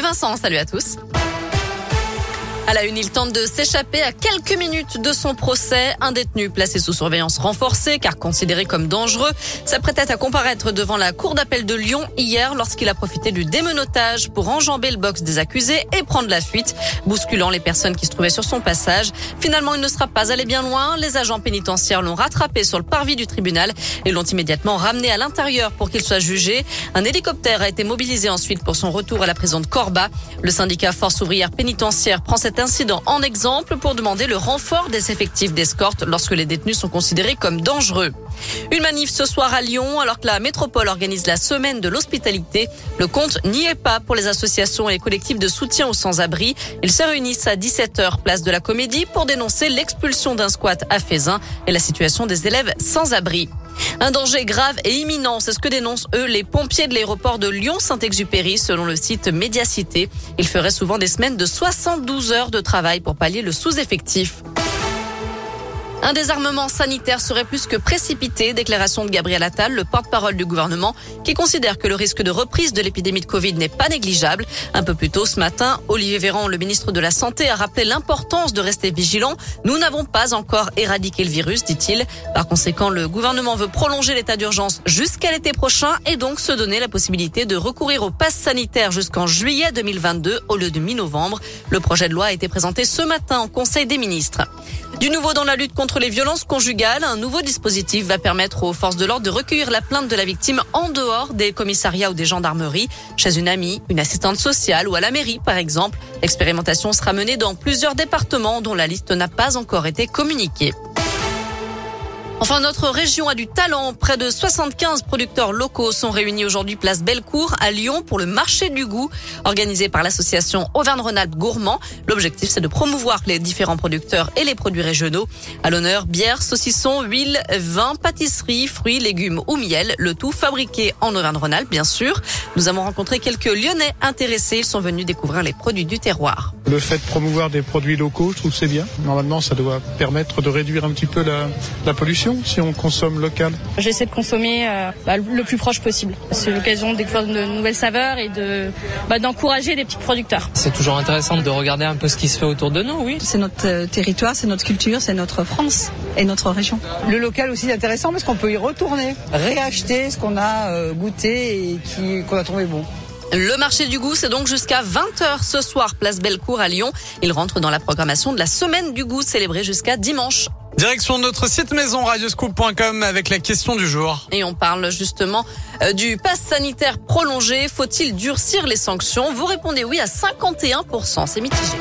Vincent, salut à tous. À la une, il tente de s'échapper à quelques minutes de son procès. Un détenu placé sous surveillance renforcée car considéré comme dangereux s'apprêtait à comparaître devant la cour d'appel de Lyon hier lorsqu'il a profité du démenotage pour enjamber le box des accusés et prendre la fuite, bousculant les personnes qui se trouvaient sur son passage. Finalement, il ne sera pas allé bien loin. Les agents pénitentiaires l'ont rattrapé sur le parvis du tribunal et l'ont immédiatement ramené à l'intérieur pour qu'il soit jugé. Un hélicoptère a été mobilisé ensuite pour son retour à la prison de Corba. Le syndicat Force ouvrière pénitentiaire prend cet incident en exemple pour demander le renfort des effectifs d'escorte lorsque les détenus sont considérés comme dangereux. Une manif ce soir à Lyon alors que la métropole organise la semaine de l'hospitalité. Le compte n'y est pas pour les associations et les collectifs de soutien aux sans-abri. Ils se réunissent à 17h place de la Comédie pour dénoncer l'expulsion d'un squat à Fézin et la situation des élèves sans abri. Un danger grave et imminent, c'est ce que dénoncent eux les pompiers de l'aéroport de Lyon-Saint-Exupéry selon le site Médiacité. Ils feraient souvent des semaines de 72 heures de travail pour pallier le sous-effectif. Un désarmement sanitaire serait plus que précipité, déclaration de Gabriel Attal, le porte-parole du gouvernement, qui considère que le risque de reprise de l'épidémie de Covid n'est pas négligeable. Un peu plus tôt ce matin, Olivier Véran, le ministre de la Santé, a rappelé l'importance de rester vigilant. Nous n'avons pas encore éradiqué le virus, dit-il. Par conséquent, le gouvernement veut prolonger l'état d'urgence jusqu'à l'été prochain et donc se donner la possibilité de recourir au pass sanitaire jusqu'en juillet 2022 au lieu de mi-novembre. Le projet de loi a été présenté ce matin au Conseil des ministres. Du nouveau dans la lutte contre les violences conjugales, un nouveau dispositif va permettre aux forces de l'ordre de recueillir la plainte de la victime en dehors des commissariats ou des gendarmeries, chez une amie, une assistante sociale ou à la mairie par exemple. L'expérimentation sera menée dans plusieurs départements dont la liste n'a pas encore été communiquée. Enfin, notre région a du talent. Près de 75 producteurs locaux sont réunis aujourd'hui place Bellecour à Lyon pour le marché du goût organisé par l'association Auvergne-Rhône-Alpes Gourmand. L'objectif, c'est de promouvoir les différents producteurs et les produits régionaux. À l'honneur, bière, saucisson, huile, vin, pâtisserie, fruits, légumes ou miel. Le tout fabriqué en Auvergne-Rhône-Alpes, bien sûr. Nous avons rencontré quelques Lyonnais intéressés. Ils sont venus découvrir les produits du terroir. Le fait de promouvoir des produits locaux, je trouve que c'est bien. Normalement, ça doit permettre de réduire un petit peu la, la pollution si on consomme local J'essaie de consommer euh, bah, le plus proche possible. C'est l'occasion de découvrir de nouvelles saveurs et de bah, d'encourager des petits producteurs. C'est toujours intéressant de regarder un peu ce qui se fait autour de nous, oui. C'est notre euh, territoire, c'est notre culture, c'est notre France et notre région. Le local aussi est intéressant parce qu'on peut y retourner, réacheter ce qu'on a euh, goûté et qui qu'on a trouvé bon. Le marché du goût, c'est donc jusqu'à 20h ce soir, place Bellecour à Lyon. Il rentre dans la programmation de la semaine du goût célébrée jusqu'à dimanche. Direction notre site maison radioscoop.com avec la question du jour. Et on parle justement euh, du pass sanitaire prolongé. Faut-il durcir les sanctions? Vous répondez oui à 51%. C'est mitigé.